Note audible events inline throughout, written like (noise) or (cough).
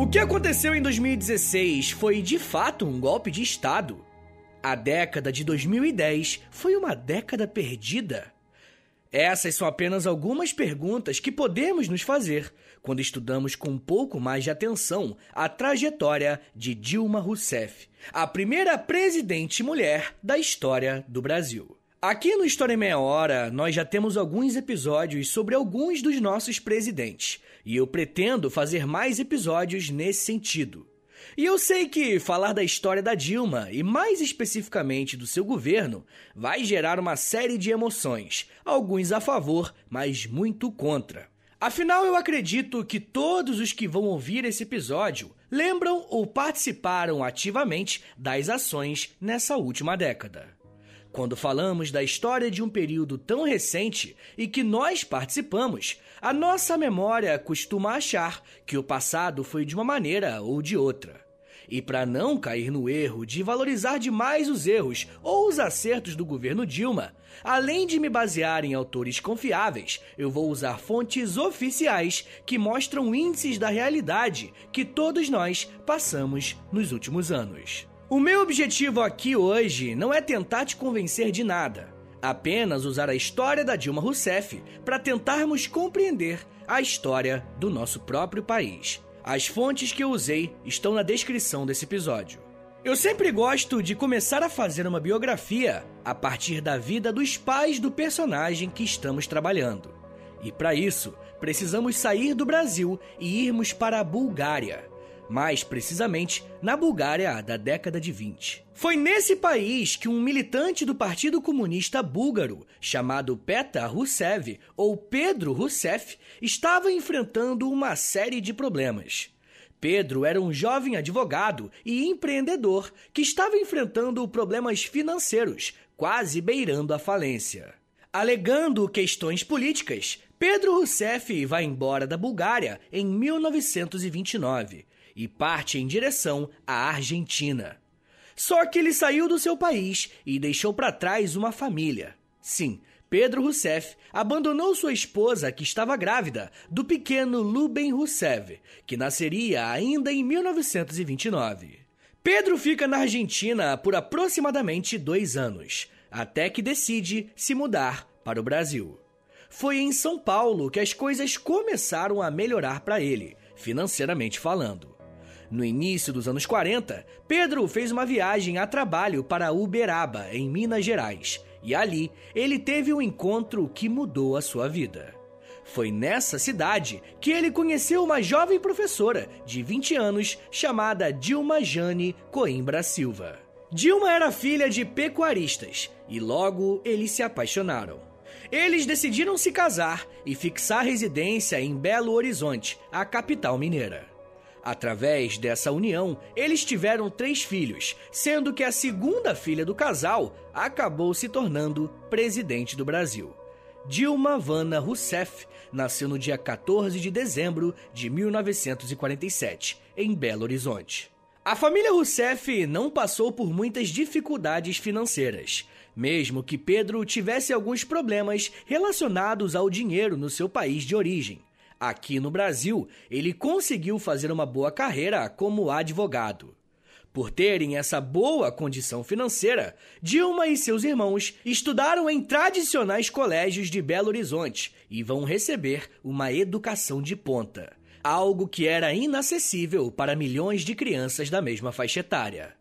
O que aconteceu em 2016 foi de fato um golpe de Estado. A década de 2010 foi uma década perdida. Essas são apenas algumas perguntas que podemos nos fazer quando estudamos com um pouco mais de atenção a trajetória de Dilma Rousseff, a primeira presidente mulher da história do Brasil. Aqui no História em Meia Hora, nós já temos alguns episódios sobre alguns dos nossos presidentes, e eu pretendo fazer mais episódios nesse sentido. E eu sei que falar da história da Dilma, e mais especificamente do seu governo, vai gerar uma série de emoções, alguns a favor, mas muito contra. Afinal, eu acredito que todos os que vão ouvir esse episódio lembram ou participaram ativamente das ações nessa última década. Quando falamos da história de um período tão recente e que nós participamos, a nossa memória costuma achar que o passado foi de uma maneira ou de outra. E para não cair no erro de valorizar demais os erros ou os acertos do governo Dilma, além de me basear em autores confiáveis, eu vou usar fontes oficiais que mostram índices da realidade que todos nós passamos nos últimos anos. O meu objetivo aqui hoje não é tentar te convencer de nada, apenas usar a história da Dilma Rousseff para tentarmos compreender a história do nosso próprio país. As fontes que eu usei estão na descrição desse episódio. Eu sempre gosto de começar a fazer uma biografia a partir da vida dos pais do personagem que estamos trabalhando. E para isso, precisamos sair do Brasil e irmos para a Bulgária mais precisamente na Bulgária da década de 20. Foi nesse país que um militante do Partido Comunista Búlgaro, chamado Petar Roussev ou Pedro Rousseff, estava enfrentando uma série de problemas. Pedro era um jovem advogado e empreendedor que estava enfrentando problemas financeiros, quase beirando a falência. Alegando questões políticas, Pedro Rousseff vai embora da Bulgária em 1929 e parte em direção à Argentina. Só que ele saiu do seu país e deixou para trás uma família. Sim, Pedro Rousseff abandonou sua esposa, que estava grávida, do pequeno Luben Rousseff, que nasceria ainda em 1929. Pedro fica na Argentina por aproximadamente dois anos, até que decide se mudar para o Brasil. Foi em São Paulo que as coisas começaram a melhorar para ele, financeiramente falando. No início dos anos 40, Pedro fez uma viagem a trabalho para Uberaba, em Minas Gerais, e ali ele teve um encontro que mudou a sua vida. Foi nessa cidade que ele conheceu uma jovem professora de 20 anos chamada Dilma Jane Coimbra Silva. Dilma era filha de pecuaristas e logo eles se apaixonaram. Eles decidiram se casar e fixar residência em Belo Horizonte, a capital mineira. Através dessa união, eles tiveram três filhos, sendo que a segunda filha do casal acabou se tornando presidente do Brasil. Dilma Vana Rousseff nasceu no dia 14 de dezembro de 1947, em Belo Horizonte. A família Rousseff não passou por muitas dificuldades financeiras, mesmo que Pedro tivesse alguns problemas relacionados ao dinheiro no seu país de origem. Aqui no Brasil, ele conseguiu fazer uma boa carreira como advogado. Por terem essa boa condição financeira, Dilma e seus irmãos estudaram em tradicionais colégios de Belo Horizonte e vão receber uma educação de ponta, algo que era inacessível para milhões de crianças da mesma faixa etária.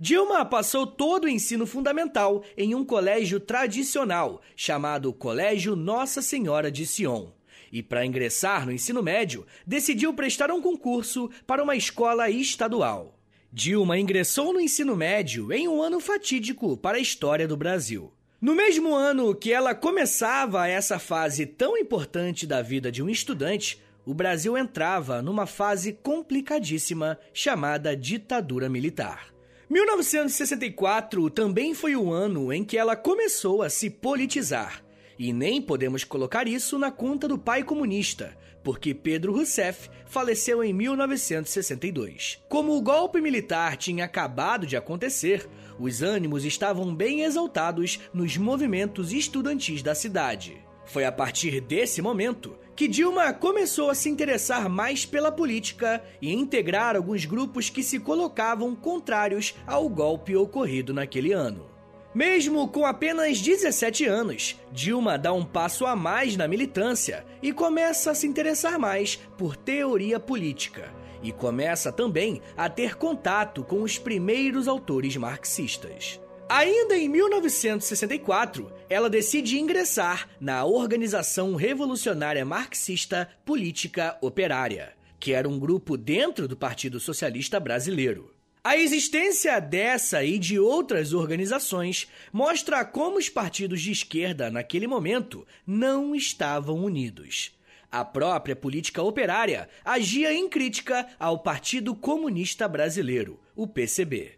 Dilma passou todo o ensino fundamental em um colégio tradicional chamado Colégio Nossa Senhora de Sion e, para ingressar no ensino médio, decidiu prestar um concurso para uma escola estadual. Dilma ingressou no ensino médio em um ano fatídico para a história do Brasil. No mesmo ano que ela começava essa fase tão importante da vida de um estudante, o Brasil entrava numa fase complicadíssima chamada ditadura militar. 1964 também foi o ano em que ela começou a se politizar e nem podemos colocar isso na conta do pai comunista, porque Pedro Rousseff faleceu em 1962. Como o golpe militar tinha acabado de acontecer, os ânimos estavam bem exaltados nos movimentos estudantis da cidade. Foi a partir desse momento que Dilma começou a se interessar mais pela política e integrar alguns grupos que se colocavam contrários ao golpe ocorrido naquele ano. Mesmo com apenas 17 anos, Dilma dá um passo a mais na militância e começa a se interessar mais por teoria política. E começa também a ter contato com os primeiros autores marxistas. Ainda em 1964, ela decide ingressar na Organização Revolucionária Marxista Política Operária, que era um grupo dentro do Partido Socialista Brasileiro. A existência dessa e de outras organizações mostra como os partidos de esquerda, naquele momento, não estavam unidos. A própria política operária agia em crítica ao Partido Comunista Brasileiro, o PCB.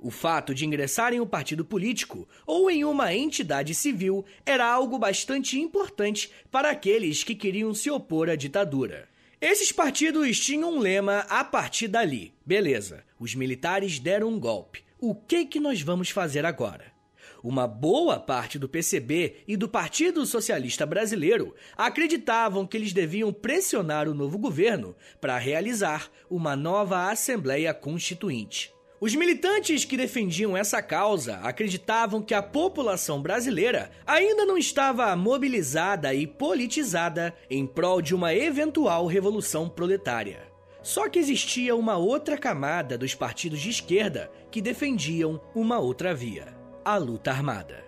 O fato de ingressar em um partido político ou em uma entidade civil era algo bastante importante para aqueles que queriam se opor à ditadura. Esses partidos tinham um lema a partir dali. Beleza, os militares deram um golpe. O que que nós vamos fazer agora? Uma boa parte do PCB e do Partido Socialista Brasileiro acreditavam que eles deviam pressionar o novo governo para realizar uma nova Assembleia Constituinte. Os militantes que defendiam essa causa acreditavam que a população brasileira ainda não estava mobilizada e politizada em prol de uma eventual revolução proletária. Só que existia uma outra camada dos partidos de esquerda que defendiam uma outra via: a luta armada.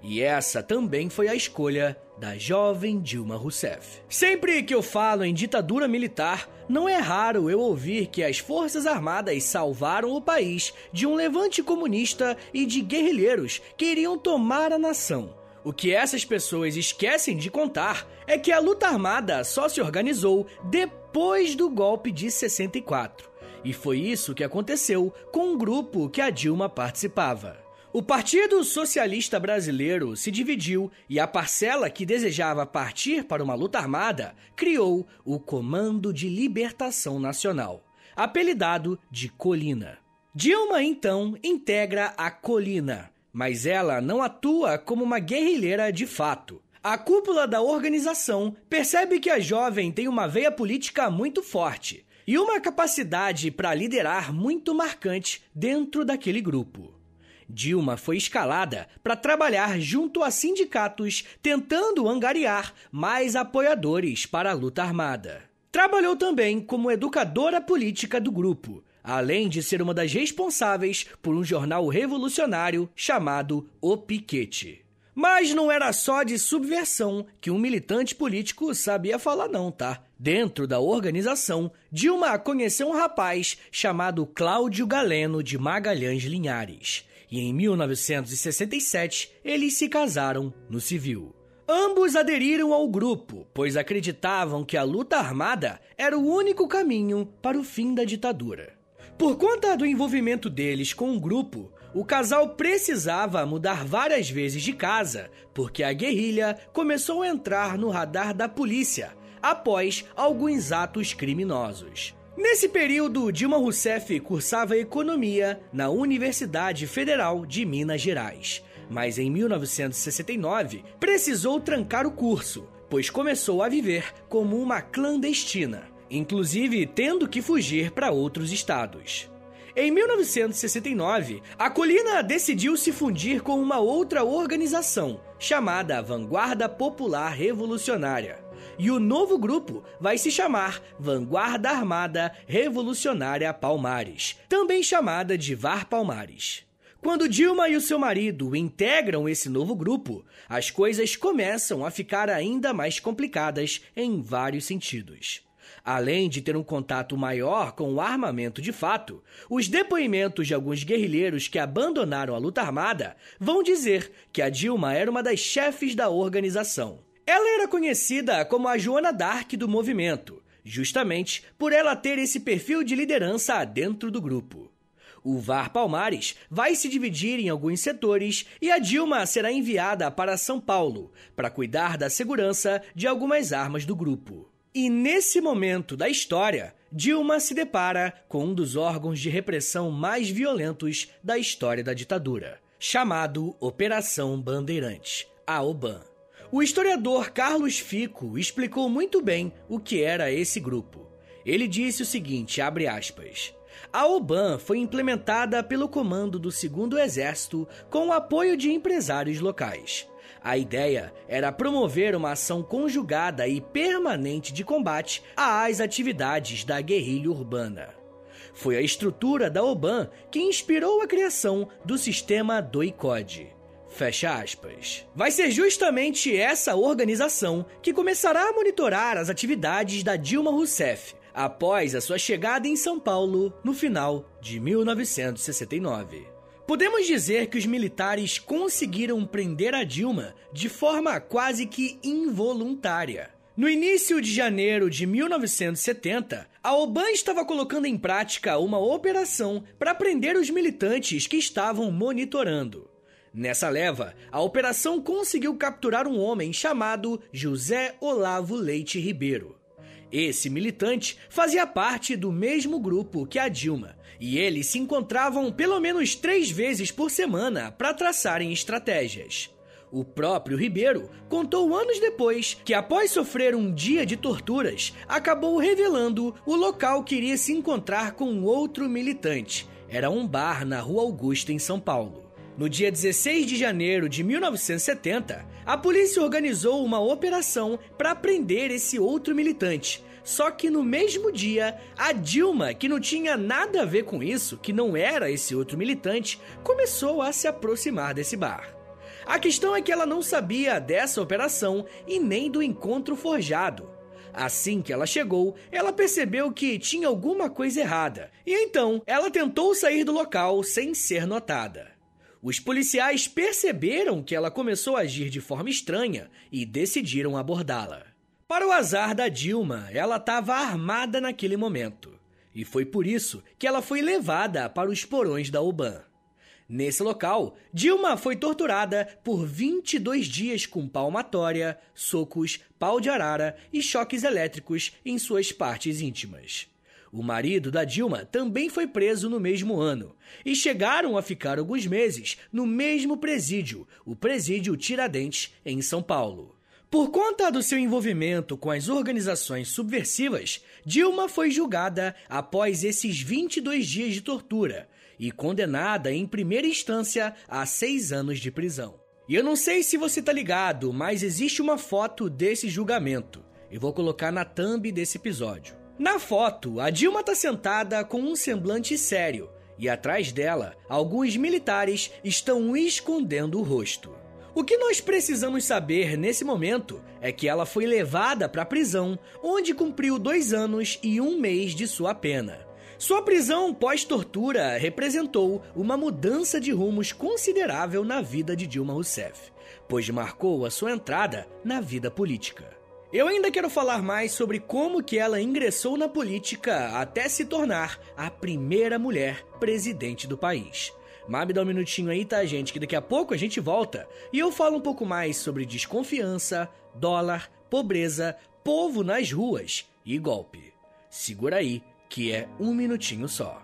E essa também foi a escolha da jovem Dilma Rousseff. Sempre que eu falo em ditadura militar, não é raro eu ouvir que as Forças Armadas salvaram o país de um levante comunista e de guerrilheiros que iriam tomar a nação. O que essas pessoas esquecem de contar é que a luta armada só se organizou depois do golpe de 64. E foi isso que aconteceu com um grupo que a Dilma participava. O Partido Socialista Brasileiro se dividiu e a parcela que desejava partir para uma luta armada criou o Comando de Libertação Nacional, apelidado de Colina. Dilma então integra a Colina, mas ela não atua como uma guerrilheira de fato. A cúpula da organização percebe que a jovem tem uma veia política muito forte e uma capacidade para liderar muito marcante dentro daquele grupo. Dilma foi escalada para trabalhar junto a sindicatos, tentando angariar mais apoiadores para a luta armada. Trabalhou também como educadora política do grupo, além de ser uma das responsáveis por um jornal revolucionário chamado O Piquete. Mas não era só de subversão que um militante político sabia falar, não, tá? Dentro da organização, Dilma conheceu um rapaz chamado Cláudio Galeno de Magalhães Linhares e em 1967 eles se casaram no civil. Ambos aderiram ao grupo, pois acreditavam que a luta armada era o único caminho para o fim da ditadura. Por conta do envolvimento deles com o grupo, o casal precisava mudar várias vezes de casa, porque a guerrilha começou a entrar no radar da polícia após alguns atos criminosos. Nesse período, Dilma Rousseff cursava economia na Universidade Federal de Minas Gerais. Mas em 1969 precisou trancar o curso, pois começou a viver como uma clandestina, inclusive tendo que fugir para outros estados. Em 1969, a Colina decidiu se fundir com uma outra organização, chamada Vanguarda Popular Revolucionária e o novo grupo vai se chamar Vanguarda Armada Revolucionária Palmares, também chamada de VAR Palmares. Quando Dilma e o seu marido integram esse novo grupo, as coisas começam a ficar ainda mais complicadas em vários sentidos. Além de ter um contato maior com o armamento de fato, os depoimentos de alguns guerrilheiros que abandonaram a luta armada vão dizer que a Dilma era uma das chefes da organização. Ela era conhecida como a Joana Dark do movimento, justamente por ela ter esse perfil de liderança dentro do grupo. O VAR Palmares vai se dividir em alguns setores e a Dilma será enviada para São Paulo para cuidar da segurança de algumas armas do grupo. E nesse momento da história, Dilma se depara com um dos órgãos de repressão mais violentos da história da ditadura, chamado Operação Bandeirante, a OBAN. O historiador Carlos Fico explicou muito bem o que era esse grupo. Ele disse o seguinte, abre aspas: a OBAN foi implementada pelo comando do Segundo Exército com o apoio de empresários locais. A ideia era promover uma ação conjugada e permanente de combate às atividades da guerrilha urbana. Foi a estrutura da OBAN que inspirou a criação do sistema DOICOD. Fecha aspas. Vai ser justamente essa organização que começará a monitorar as atividades da Dilma Rousseff após a sua chegada em São Paulo no final de 1969. Podemos dizer que os militares conseguiram prender a Dilma de forma quase que involuntária. No início de janeiro de 1970, a OBAN estava colocando em prática uma operação para prender os militantes que estavam monitorando. Nessa leva, a operação conseguiu capturar um homem chamado José Olavo Leite Ribeiro. Esse militante fazia parte do mesmo grupo que a Dilma, e eles se encontravam pelo menos três vezes por semana para traçarem estratégias. O próprio Ribeiro contou anos depois que, após sofrer um dia de torturas, acabou revelando o local que iria se encontrar com outro militante. Era um bar na Rua Augusta, em São Paulo. No dia 16 de janeiro de 1970, a polícia organizou uma operação para prender esse outro militante. Só que no mesmo dia, a Dilma, que não tinha nada a ver com isso, que não era esse outro militante, começou a se aproximar desse bar. A questão é que ela não sabia dessa operação e nem do encontro forjado. Assim que ela chegou, ela percebeu que tinha alguma coisa errada, e então ela tentou sair do local sem ser notada. Os policiais perceberam que ela começou a agir de forma estranha e decidiram abordá-la. Para o azar da Dilma, ela estava armada naquele momento. E foi por isso que ela foi levada para os porões da UBAN. Nesse local, Dilma foi torturada por 22 dias com palmatória, socos, pau de arara e choques elétricos em suas partes íntimas. O marido da Dilma também foi preso no mesmo ano e chegaram a ficar alguns meses no mesmo presídio, o Presídio Tiradentes, em São Paulo. Por conta do seu envolvimento com as organizações subversivas, Dilma foi julgada após esses 22 dias de tortura e condenada em primeira instância a seis anos de prisão. E eu não sei se você tá ligado, mas existe uma foto desse julgamento. Eu vou colocar na thumb desse episódio. Na foto, a Dilma está sentada com um semblante sério e atrás dela, alguns militares estão escondendo o rosto. O que nós precisamos saber nesse momento é que ela foi levada para a prisão, onde cumpriu dois anos e um mês de sua pena. Sua prisão pós-tortura representou uma mudança de rumos considerável na vida de Dilma Rousseff, pois marcou a sua entrada na vida política. Eu ainda quero falar mais sobre como que ela ingressou na política até se tornar a primeira mulher presidente do país. Mas dá um minutinho aí, tá, gente? Que daqui a pouco a gente volta e eu falo um pouco mais sobre desconfiança, dólar, pobreza, povo nas ruas e golpe. Segura aí, que é um minutinho só.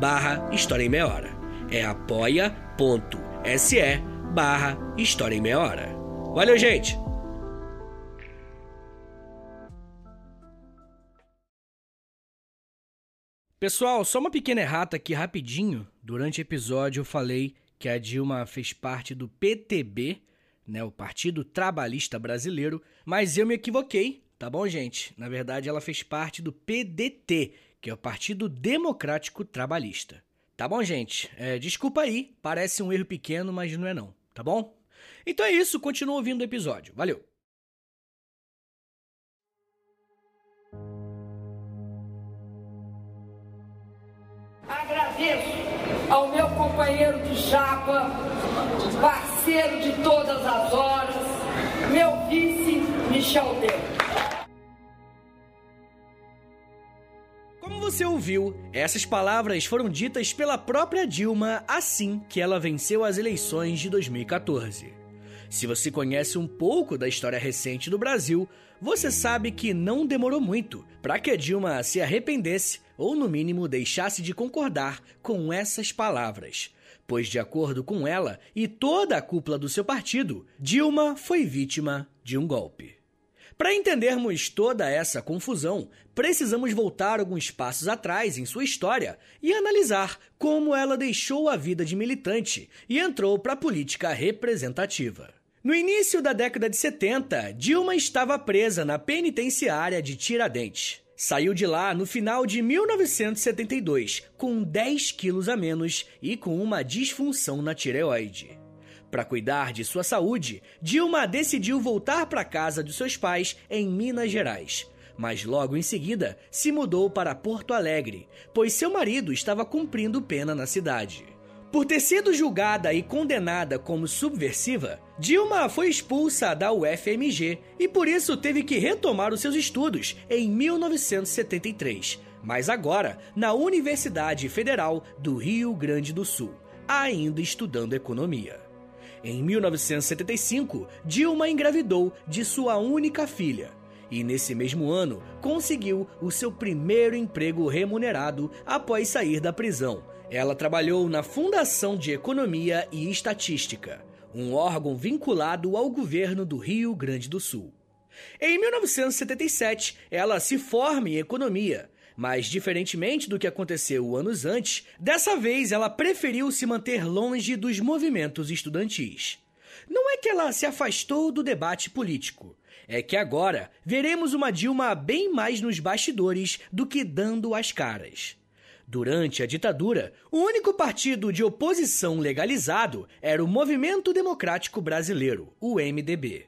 barra História em Meia Hora. É apoia.se barra História em Meia Hora. Valeu, gente! Pessoal, só uma pequena errata aqui rapidinho. Durante o episódio eu falei que a Dilma fez parte do PTB, né, o Partido Trabalhista Brasileiro, mas eu me equivoquei, tá bom, gente? Na verdade, ela fez parte do PDT, que é o Partido Democrático Trabalhista. Tá bom, gente? É, desculpa aí, parece um erro pequeno, mas não é não, tá bom? Então é isso, continua ouvindo o episódio. Valeu! Agradeço ao meu companheiro de chapa, parceiro de todas as horas, meu vice, Michel Temer. Você ouviu, essas palavras foram ditas pela própria Dilma assim que ela venceu as eleições de 2014. Se você conhece um pouco da história recente do Brasil, você sabe que não demorou muito para que a Dilma se arrependesse ou, no mínimo, deixasse de concordar com essas palavras. Pois, de acordo com ela e toda a cúpula do seu partido, Dilma foi vítima de um golpe. Para entendermos toda essa confusão, precisamos voltar alguns passos atrás em sua história e analisar como ela deixou a vida de militante e entrou para a política representativa. No início da década de 70, Dilma estava presa na penitenciária de Tiradentes. Saiu de lá no final de 1972, com 10 quilos a menos e com uma disfunção na tireoide. Para cuidar de sua saúde, Dilma decidiu voltar para casa dos seus pais em Minas Gerais. Mas logo em seguida se mudou para Porto Alegre, pois seu marido estava cumprindo pena na cidade. Por ter sido julgada e condenada como subversiva, Dilma foi expulsa da UFMG e por isso teve que retomar os seus estudos em 1973, mas agora na Universidade Federal do Rio Grande do Sul, ainda estudando economia. Em 1975, Dilma engravidou de sua única filha. E nesse mesmo ano, conseguiu o seu primeiro emprego remunerado após sair da prisão. Ela trabalhou na Fundação de Economia e Estatística, um órgão vinculado ao governo do Rio Grande do Sul. Em 1977, ela se forma em economia mas, diferentemente do que aconteceu anos antes, dessa vez ela preferiu se manter longe dos movimentos estudantis. Não é que ela se afastou do debate político. É que agora veremos uma Dilma bem mais nos bastidores do que dando as caras. Durante a ditadura, o único partido de oposição legalizado era o Movimento Democrático Brasileiro, o MDB.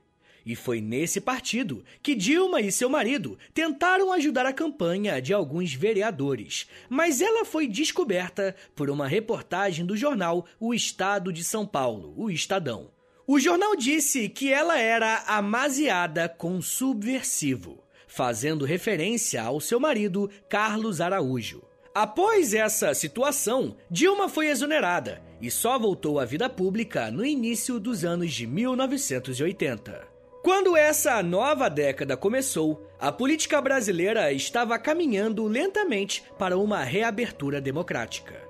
E foi nesse partido que Dilma e seu marido tentaram ajudar a campanha de alguns vereadores, mas ela foi descoberta por uma reportagem do jornal O Estado de São Paulo, o Estadão. O jornal disse que ela era amaziada com subversivo, fazendo referência ao seu marido Carlos Araújo. Após essa situação, Dilma foi exonerada e só voltou à vida pública no início dos anos de 1980. Quando essa nova década começou, a política brasileira estava caminhando lentamente para uma reabertura democrática.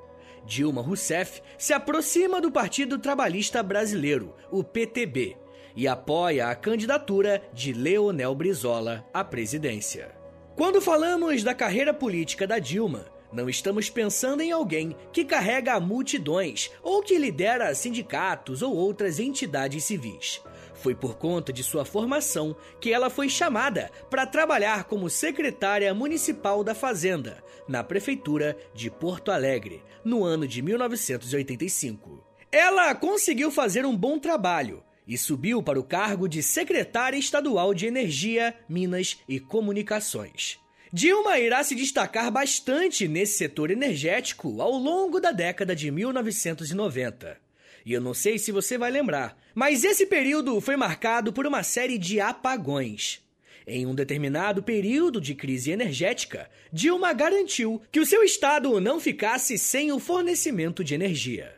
Dilma Rousseff se aproxima do Partido Trabalhista Brasileiro, o PTB, e apoia a candidatura de Leonel Brizola à presidência. Quando falamos da carreira política da Dilma, não estamos pensando em alguém que carrega multidões ou que lidera sindicatos ou outras entidades civis. Foi por conta de sua formação que ela foi chamada para trabalhar como secretária municipal da Fazenda, na prefeitura de Porto Alegre, no ano de 1985. Ela conseguiu fazer um bom trabalho e subiu para o cargo de secretária estadual de Energia, Minas e Comunicações. Dilma irá se destacar bastante nesse setor energético ao longo da década de 1990. E eu não sei se você vai lembrar, mas esse período foi marcado por uma série de apagões. Em um determinado período de crise energética, Dilma garantiu que o seu estado não ficasse sem o fornecimento de energia.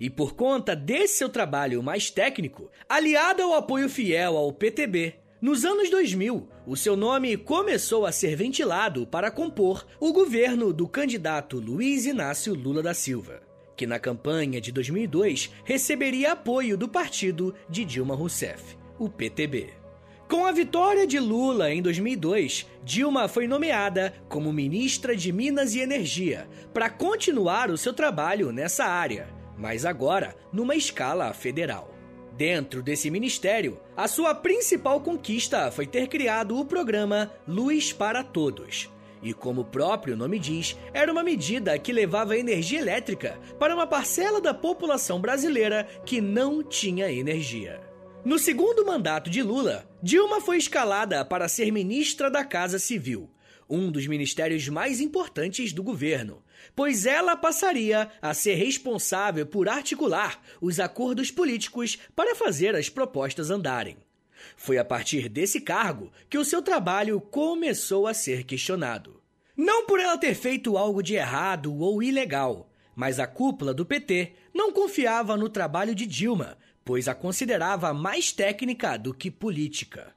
E por conta desse seu trabalho mais técnico, aliado ao apoio fiel ao PTB, nos anos 2000, o seu nome começou a ser ventilado para compor o governo do candidato Luiz Inácio Lula da Silva, que na campanha de 2002 receberia apoio do partido de Dilma Rousseff, o PTB. Com a vitória de Lula em 2002, Dilma foi nomeada como ministra de Minas e Energia para continuar o seu trabalho nessa área, mas agora numa escala federal. Dentro desse ministério, a sua principal conquista foi ter criado o programa Luz para Todos. E como o próprio nome diz, era uma medida que levava energia elétrica para uma parcela da população brasileira que não tinha energia. No segundo mandato de Lula, Dilma foi escalada para ser ministra da Casa Civil, um dos ministérios mais importantes do governo, pois ela passaria a ser responsável por articular os acordos políticos para fazer as propostas andarem. Foi a partir desse cargo que o seu trabalho começou a ser questionado. Não por ela ter feito algo de errado ou ilegal, mas a cúpula do PT não confiava no trabalho de Dilma, pois a considerava mais técnica do que política.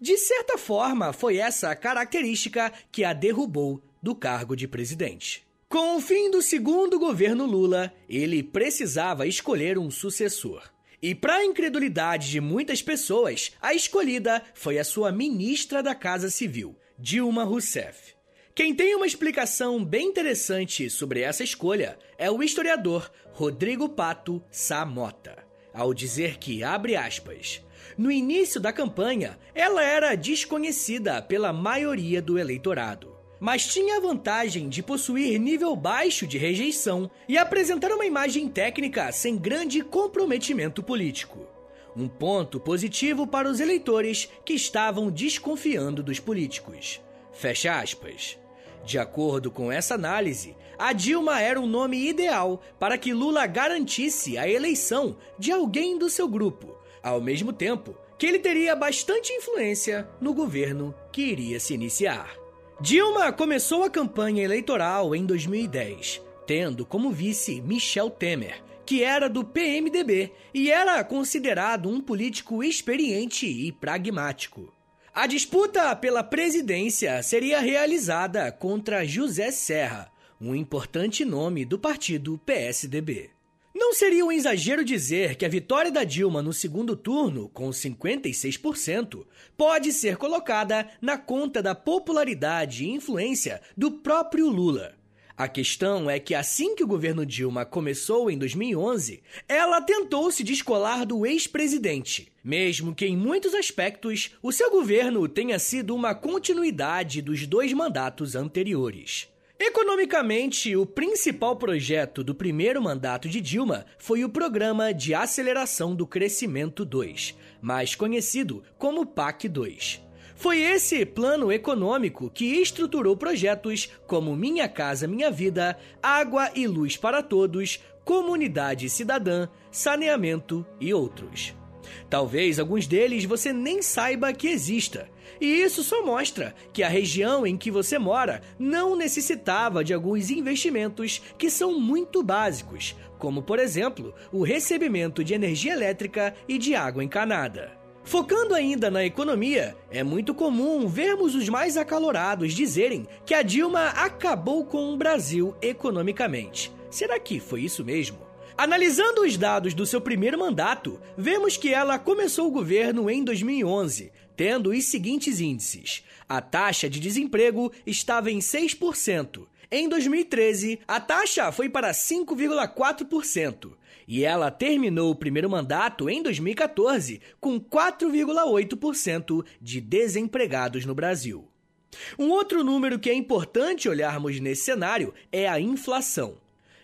De certa forma, foi essa característica que a derrubou do cargo de presidente. Com o fim do segundo governo Lula, ele precisava escolher um sucessor. E, para a incredulidade de muitas pessoas, a escolhida foi a sua ministra da Casa Civil, Dilma Rousseff. Quem tem uma explicação bem interessante sobre essa escolha é o historiador Rodrigo Pato Samota, ao dizer que, abre aspas, no início da campanha, ela era desconhecida pela maioria do eleitorado mas tinha a vantagem de possuir nível baixo de rejeição e apresentar uma imagem técnica sem grande comprometimento político. Um ponto positivo para os eleitores que estavam desconfiando dos políticos. Fecha aspas. De acordo com essa análise, a Dilma era o nome ideal para que Lula garantisse a eleição de alguém do seu grupo, ao mesmo tempo que ele teria bastante influência no governo que iria se iniciar. Dilma começou a campanha eleitoral em 2010, tendo como vice Michel Temer, que era do PMDB e era considerado um político experiente e pragmático. A disputa pela presidência seria realizada contra José Serra, um importante nome do partido PSDB. Não seria um exagero dizer que a vitória da Dilma no segundo turno, com 56%, pode ser colocada na conta da popularidade e influência do próprio Lula. A questão é que assim que o governo Dilma começou em 2011, ela tentou se descolar do ex-presidente, mesmo que em muitos aspectos o seu governo tenha sido uma continuidade dos dois mandatos anteriores. Economicamente, o principal projeto do primeiro mandato de Dilma foi o Programa de Aceleração do Crescimento 2, mais conhecido como PAC 2. Foi esse plano econômico que estruturou projetos como Minha Casa Minha Vida, Água e Luz para Todos, Comunidade Cidadã, Saneamento e outros. Talvez alguns deles você nem saiba que exista, e isso só mostra que a região em que você mora não necessitava de alguns investimentos que são muito básicos, como por exemplo o recebimento de energia elétrica e de água encanada. Focando ainda na economia, é muito comum vermos os mais acalorados dizerem que a Dilma acabou com o Brasil economicamente. Será que foi isso mesmo? Analisando os dados do seu primeiro mandato, vemos que ela começou o governo em 2011, tendo os seguintes índices. A taxa de desemprego estava em 6%. Em 2013, a taxa foi para 5,4%. E ela terminou o primeiro mandato em 2014 com 4,8% de desempregados no Brasil. Um outro número que é importante olharmos nesse cenário é a inflação.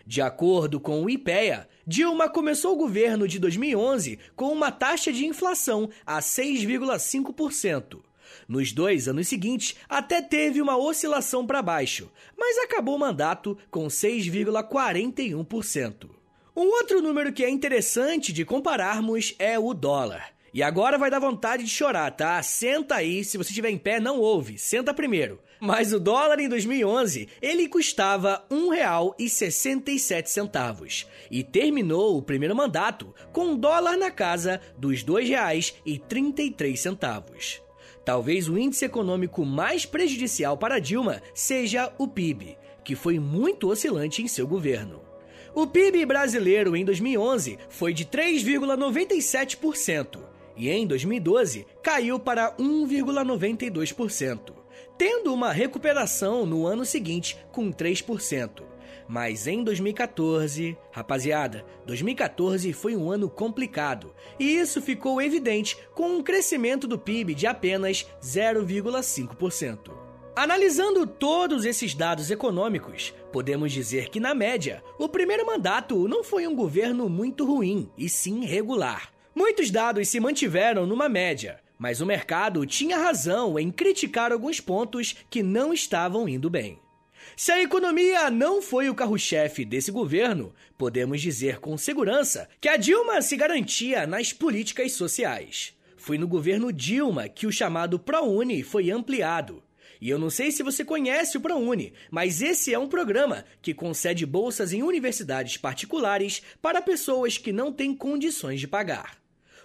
De acordo com o IPEA, Dilma começou o governo de 2011 com uma taxa de inflação a 6,5%. Nos dois anos seguintes, até teve uma oscilação para baixo, mas acabou o mandato com 6,41%. Um outro número que é interessante de compararmos é o dólar. E agora vai dar vontade de chorar, tá? Senta aí, se você estiver em pé, não ouve, senta primeiro. Mas o dólar em 2011, ele custava R$ 1,67 e terminou o primeiro mandato com um dólar na casa dos R$ 2,33. Talvez o índice econômico mais prejudicial para Dilma seja o PIB, que foi muito oscilante em seu governo. O PIB brasileiro em 2011 foi de 3,97% e em 2012 caiu para 1,92%, tendo uma recuperação no ano seguinte com 3%. Mas em 2014, rapaziada, 2014 foi um ano complicado e isso ficou evidente com um crescimento do PIB de apenas 0,5%. Analisando todos esses dados econômicos, podemos dizer que, na média, o primeiro mandato não foi um governo muito ruim, e sim regular. Muitos dados se mantiveram numa média, mas o mercado tinha razão em criticar alguns pontos que não estavam indo bem. Se a economia não foi o carro-chefe desse governo, podemos dizer com segurança que a Dilma se garantia nas políticas sociais. Foi no governo Dilma que o chamado ProUni foi ampliado. E eu não sei se você conhece o ProUni, mas esse é um programa que concede bolsas em universidades particulares para pessoas que não têm condições de pagar.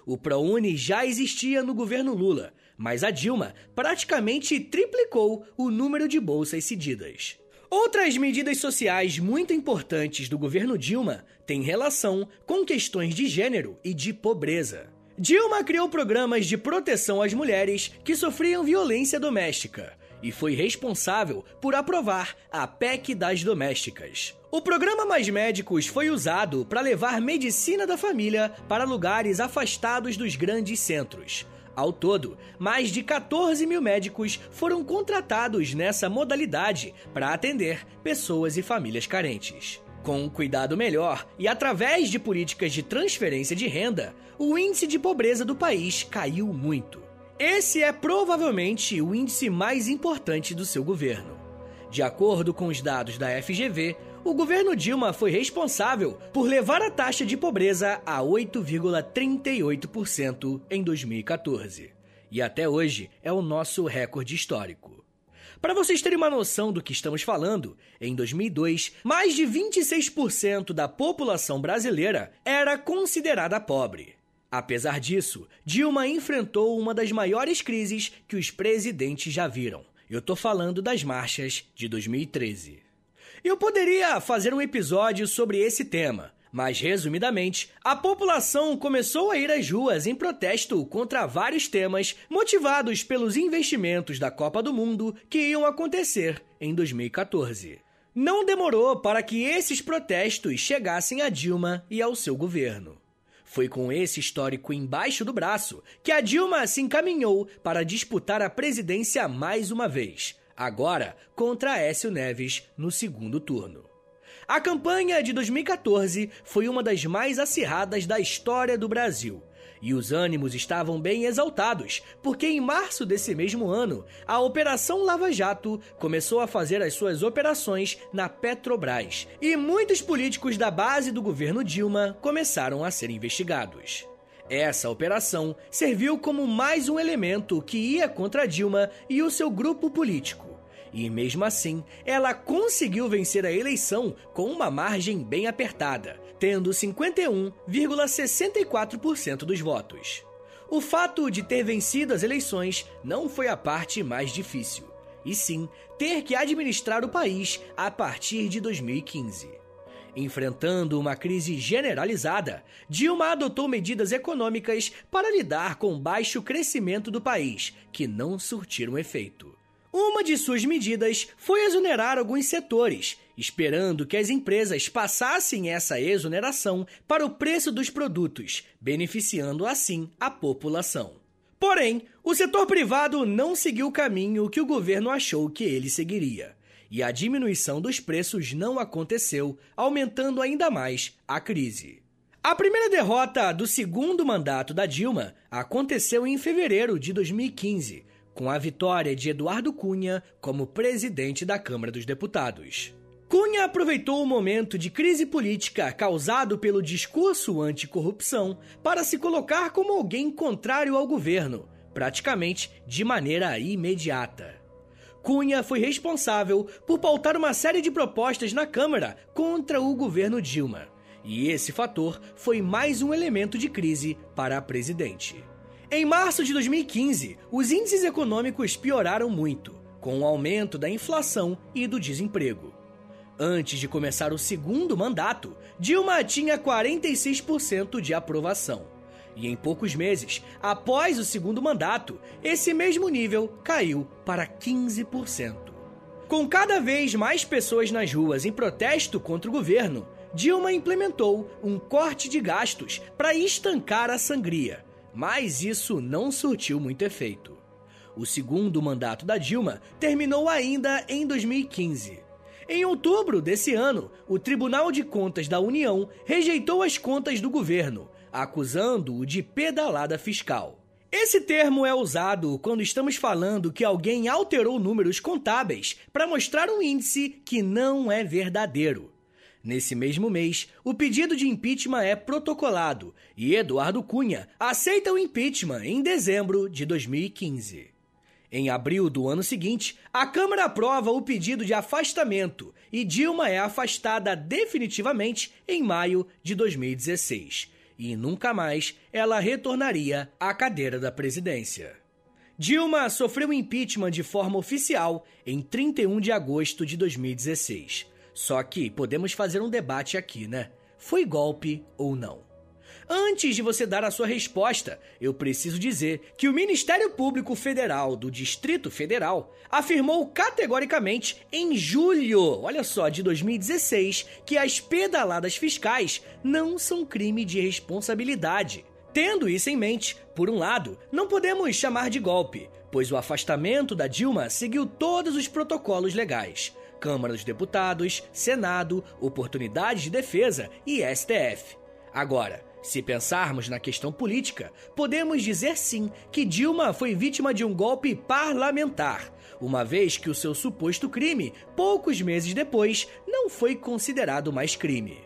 O ProUni já existia no governo Lula, mas a Dilma praticamente triplicou o número de bolsas cedidas. Outras medidas sociais muito importantes do governo Dilma têm relação com questões de gênero e de pobreza. Dilma criou programas de proteção às mulheres que sofriam violência doméstica e foi responsável por aprovar a PEC das domésticas. O programa Mais Médicos foi usado para levar medicina da família para lugares afastados dos grandes centros. Ao todo, mais de 14 mil médicos foram contratados nessa modalidade para atender pessoas e famílias carentes. Com um cuidado melhor e através de políticas de transferência de renda, o índice de pobreza do país caiu muito. Esse é provavelmente o índice mais importante do seu governo. De acordo com os dados da FGV, o governo Dilma foi responsável por levar a taxa de pobreza a 8,38% em 2014. E até hoje é o nosso recorde histórico. Para vocês terem uma noção do que estamos falando, em 2002, mais de 26% da população brasileira era considerada pobre. Apesar disso, Dilma enfrentou uma das maiores crises que os presidentes já viram. Eu tô falando das marchas de 2013. Eu poderia fazer um episódio sobre esse tema, mas resumidamente, a população começou a ir às ruas em protesto contra vários temas motivados pelos investimentos da Copa do Mundo que iam acontecer em 2014. Não demorou para que esses protestos chegassem a Dilma e ao seu governo. Foi com esse histórico embaixo do braço que a Dilma se encaminhou para disputar a presidência mais uma vez, agora contra Aécio Neves no segundo turno. A campanha de 2014 foi uma das mais acirradas da história do Brasil. E os ânimos estavam bem exaltados, porque em março desse mesmo ano, a Operação Lava Jato começou a fazer as suas operações na Petrobras, e muitos políticos da base do governo Dilma começaram a ser investigados. Essa operação serviu como mais um elemento que ia contra Dilma e o seu grupo político. E mesmo assim, ela conseguiu vencer a eleição com uma margem bem apertada, tendo 51,64% dos votos. O fato de ter vencido as eleições não foi a parte mais difícil, e sim ter que administrar o país a partir de 2015. Enfrentando uma crise generalizada, Dilma adotou medidas econômicas para lidar com o baixo crescimento do país, que não surtiram efeito. Uma de suas medidas foi exonerar alguns setores, esperando que as empresas passassem essa exoneração para o preço dos produtos, beneficiando assim a população. Porém, o setor privado não seguiu o caminho que o governo achou que ele seguiria e a diminuição dos preços não aconteceu, aumentando ainda mais a crise. A primeira derrota do segundo mandato da Dilma aconteceu em fevereiro de 2015, com a vitória de Eduardo Cunha como presidente da Câmara dos Deputados. Cunha aproveitou o momento de crise política causado pelo discurso anticorrupção para se colocar como alguém contrário ao governo, praticamente de maneira imediata. Cunha foi responsável por pautar uma série de propostas na Câmara contra o governo Dilma. E esse fator foi mais um elemento de crise para a presidente. Em março de 2015, os índices econômicos pioraram muito, com o aumento da inflação e do desemprego. Antes de começar o segundo mandato, Dilma tinha 46% de aprovação. E em poucos meses, após o segundo mandato, esse mesmo nível caiu para 15%. Com cada vez mais pessoas nas ruas em protesto contra o governo, Dilma implementou um corte de gastos para estancar a sangria, mas isso não surtiu muito efeito. O segundo mandato da Dilma terminou ainda em 2015. Em outubro desse ano, o Tribunal de Contas da União rejeitou as contas do governo, acusando-o de pedalada fiscal. Esse termo é usado quando estamos falando que alguém alterou números contábeis para mostrar um índice que não é verdadeiro. Nesse mesmo mês, o pedido de impeachment é protocolado e Eduardo Cunha aceita o impeachment em dezembro de 2015. Em abril do ano seguinte, a Câmara aprova o pedido de afastamento e Dilma é afastada definitivamente em maio de 2016. E nunca mais ela retornaria à cadeira da presidência. Dilma sofreu impeachment de forma oficial em 31 de agosto de 2016. Só que podemos fazer um debate aqui, né? Foi golpe ou não? Antes de você dar a sua resposta, eu preciso dizer que o Ministério Público Federal do Distrito Federal afirmou categoricamente em julho, olha só, de 2016, que as pedaladas fiscais não são crime de responsabilidade. Tendo isso em mente, por um lado, não podemos chamar de golpe, pois o afastamento da Dilma seguiu todos os protocolos legais. Câmara dos Deputados, Senado, Oportunidade de Defesa e STF. Agora, se pensarmos na questão política, podemos dizer sim que Dilma foi vítima de um golpe parlamentar, uma vez que o seu suposto crime, poucos meses depois, não foi considerado mais crime.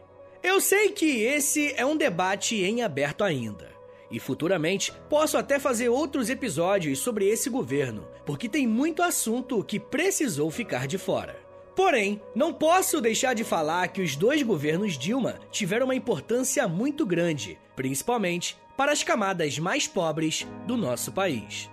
Eu sei que esse é um debate em aberto ainda. E futuramente posso até fazer outros episódios sobre esse governo, porque tem muito assunto que precisou ficar de fora. Porém, não posso deixar de falar que os dois governos Dilma tiveram uma importância muito grande, principalmente para as camadas mais pobres do nosso país.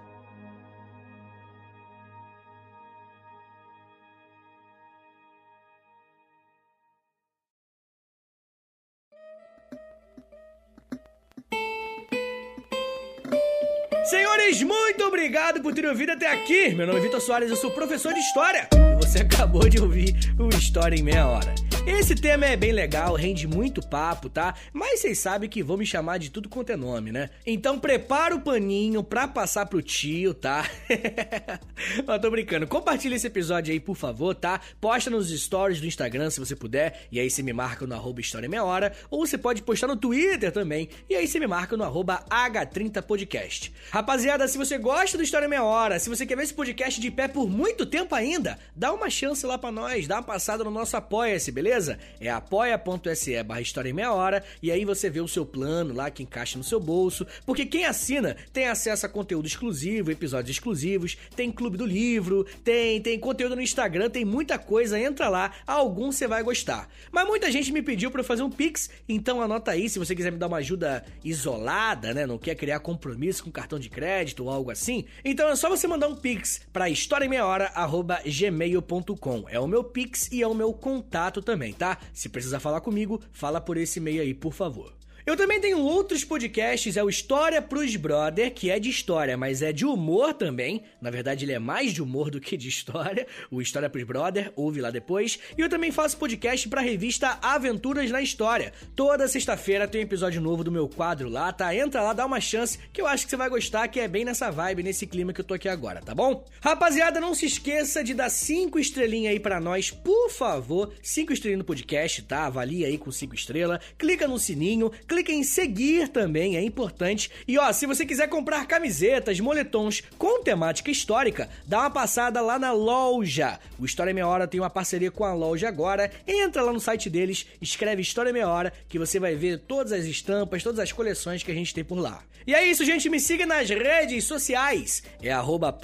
Senhores, muito obrigado por terem ouvido até aqui. Meu nome é Vitor Soares, eu sou professor de História. Você acabou de ouvir o História em Meia Hora. Esse tema é bem legal, rende muito papo, tá? Mas vocês sabem que vão me chamar de tudo quanto é nome, né? Então prepara o paninho pra passar pro tio, tá? (laughs) Mas tô brincando. Compartilha esse episódio aí, por favor, tá? Posta nos stories do Instagram se você puder. E aí você me marca no arroba História Meia Hora. Ou você pode postar no Twitter também. E aí você me marca no arroba H30podcast. Rapaziada, se você gosta do História Meia Hora, se você quer ver esse podcast de pé por muito tempo ainda, dá uma chance lá pra nós, dá uma passada no nosso Apoia-se, beleza? Beleza? É apoia.se barra História em Meia Hora e aí você vê o seu plano lá que encaixa no seu bolso, porque quem assina tem acesso a conteúdo exclusivo, episódios exclusivos, tem clube do livro, tem, tem conteúdo no Instagram, tem muita coisa, entra lá, algum você vai gostar. Mas muita gente me pediu para eu fazer um Pix, então anota aí se você quiser me dar uma ajuda isolada, né? Não quer criar compromisso com cartão de crédito ou algo assim. Então é só você mandar um Pix para historiaemmeiahora@gmail.com. É o meu Pix e é o meu contato também também, tá? Se precisar falar comigo, fala por esse e-mail aí, por favor. Eu também tenho outros podcasts, é o História pros Brother, que é de história, mas é de humor também. Na verdade, ele é mais de humor do que de história. O História pros Brother, ouve lá depois. E eu também faço podcast pra revista Aventuras na História. Toda sexta-feira tem um episódio novo do meu quadro lá, tá? Entra lá, dá uma chance, que eu acho que você vai gostar, que é bem nessa vibe, nesse clima que eu tô aqui agora, tá bom? Rapaziada, não se esqueça de dar cinco estrelinhas aí pra nós, por favor. Cinco estrelinhas no podcast, tá? Avalia aí com cinco estrelas. Clica no sininho, clica clica em seguir também, é importante. E ó, se você quiser comprar camisetas, moletons com temática histórica, dá uma passada lá na loja. O História Meia Hora tem uma parceria com a loja agora. Entra lá no site deles, escreve História Meia Hora, que você vai ver todas as estampas, todas as coleções que a gente tem por lá. E é isso, gente. Me siga nas redes sociais. É arroba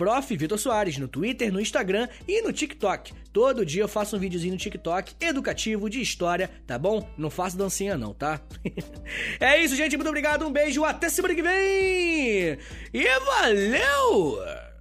no Twitter, no Instagram e no TikTok. Todo dia eu faço um videozinho no TikTok educativo de história, tá bom? Não faço dancinha não, tá? (laughs) é isso, gente. Muito obrigado. Um beijo. Até semana que vem. E valeu!